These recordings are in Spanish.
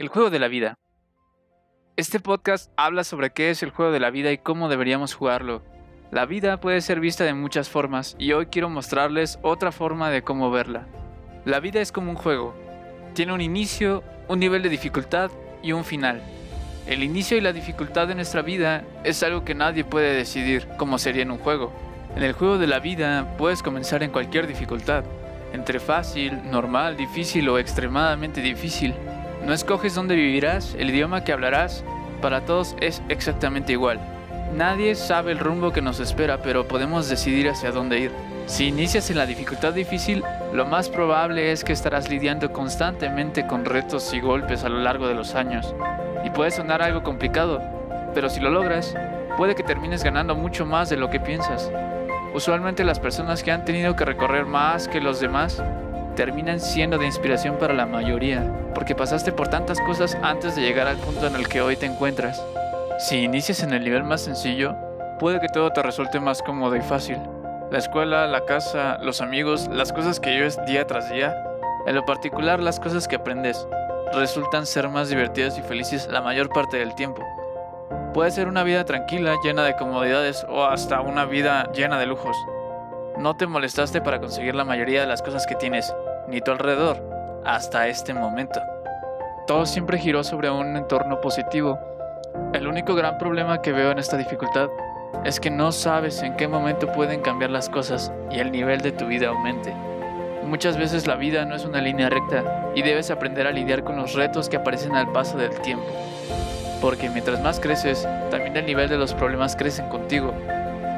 El juego de la vida. Este podcast habla sobre qué es el juego de la vida y cómo deberíamos jugarlo. La vida puede ser vista de muchas formas y hoy quiero mostrarles otra forma de cómo verla. La vida es como un juego. Tiene un inicio, un nivel de dificultad y un final. El inicio y la dificultad de nuestra vida es algo que nadie puede decidir como sería en un juego. En el juego de la vida puedes comenzar en cualquier dificultad, entre fácil, normal, difícil o extremadamente difícil. No escoges dónde vivirás, el idioma que hablarás, para todos es exactamente igual. Nadie sabe el rumbo que nos espera, pero podemos decidir hacia dónde ir. Si inicias en la dificultad difícil, lo más probable es que estarás lidiando constantemente con retos y golpes a lo largo de los años. Y puede sonar algo complicado, pero si lo logras, puede que termines ganando mucho más de lo que piensas. Usualmente las personas que han tenido que recorrer más que los demás terminan siendo de inspiración para la mayoría, porque pasaste por tantas cosas antes de llegar al punto en el que hoy te encuentras. Si inicias en el nivel más sencillo, puede que todo te resulte más cómodo y fácil. La escuela, la casa, los amigos, las cosas que vives día tras día, en lo particular las cosas que aprendes, resultan ser más divertidas y felices la mayor parte del tiempo. Puede ser una vida tranquila, llena de comodidades o hasta una vida llena de lujos. No te molestaste para conseguir la mayoría de las cosas que tienes, ni tu alrededor, hasta este momento. Todo siempre giró sobre un entorno positivo. El único gran problema que veo en esta dificultad es que no sabes en qué momento pueden cambiar las cosas y el nivel de tu vida aumente. Muchas veces la vida no es una línea recta y debes aprender a lidiar con los retos que aparecen al paso del tiempo. Porque mientras más creces, también el nivel de los problemas crecen contigo,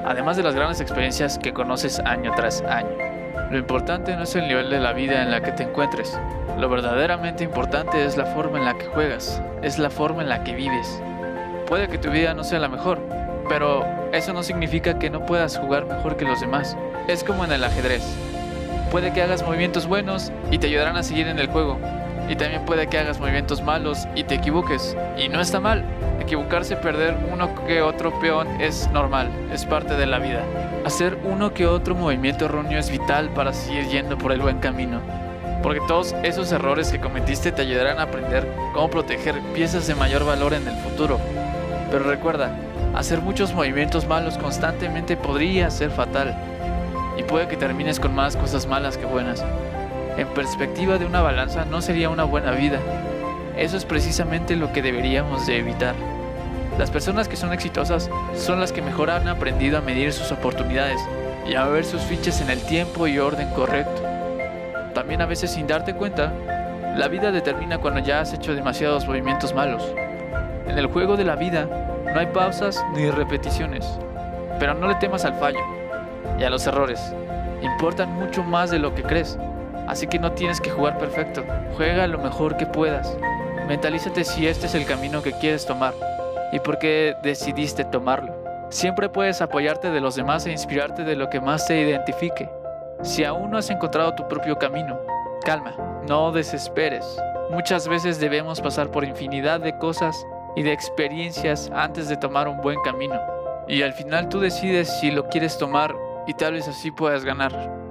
además de las grandes experiencias que conoces año tras año. Lo importante no es el nivel de la vida en la que te encuentres. Lo verdaderamente importante es la forma en la que juegas, es la forma en la que vives. Puede que tu vida no sea la mejor, pero eso no significa que no puedas jugar mejor que los demás. Es como en el ajedrez. Puede que hagas movimientos buenos y te ayudarán a seguir en el juego. Y también puede que hagas movimientos malos y te equivoques. Y no está mal. Equivocarse, perder uno que otro peón es normal, es parte de la vida. Hacer uno que otro movimiento erróneo es vital para seguir yendo por el buen camino, porque todos esos errores que cometiste te ayudarán a aprender cómo proteger piezas de mayor valor en el futuro. Pero recuerda, hacer muchos movimientos malos constantemente podría ser fatal, y puede que termines con más cosas malas que buenas. En perspectiva de una balanza no sería una buena vida. Eso es precisamente lo que deberíamos de evitar. Las personas que son exitosas son las que mejor han aprendido a medir sus oportunidades y a ver sus fichas en el tiempo y orden correcto. También a veces sin darte cuenta, la vida determina cuando ya has hecho demasiados movimientos malos. En el juego de la vida no hay pausas ni repeticiones, pero no le temas al fallo y a los errores. Importan mucho más de lo que crees, así que no tienes que jugar perfecto, juega lo mejor que puedas. Mentalízate si este es el camino que quieres tomar y por qué decidiste tomarlo. Siempre puedes apoyarte de los demás e inspirarte de lo que más te identifique. Si aún no has encontrado tu propio camino, calma, no desesperes. Muchas veces debemos pasar por infinidad de cosas y de experiencias antes de tomar un buen camino. Y al final tú decides si lo quieres tomar y tal vez así puedas ganar.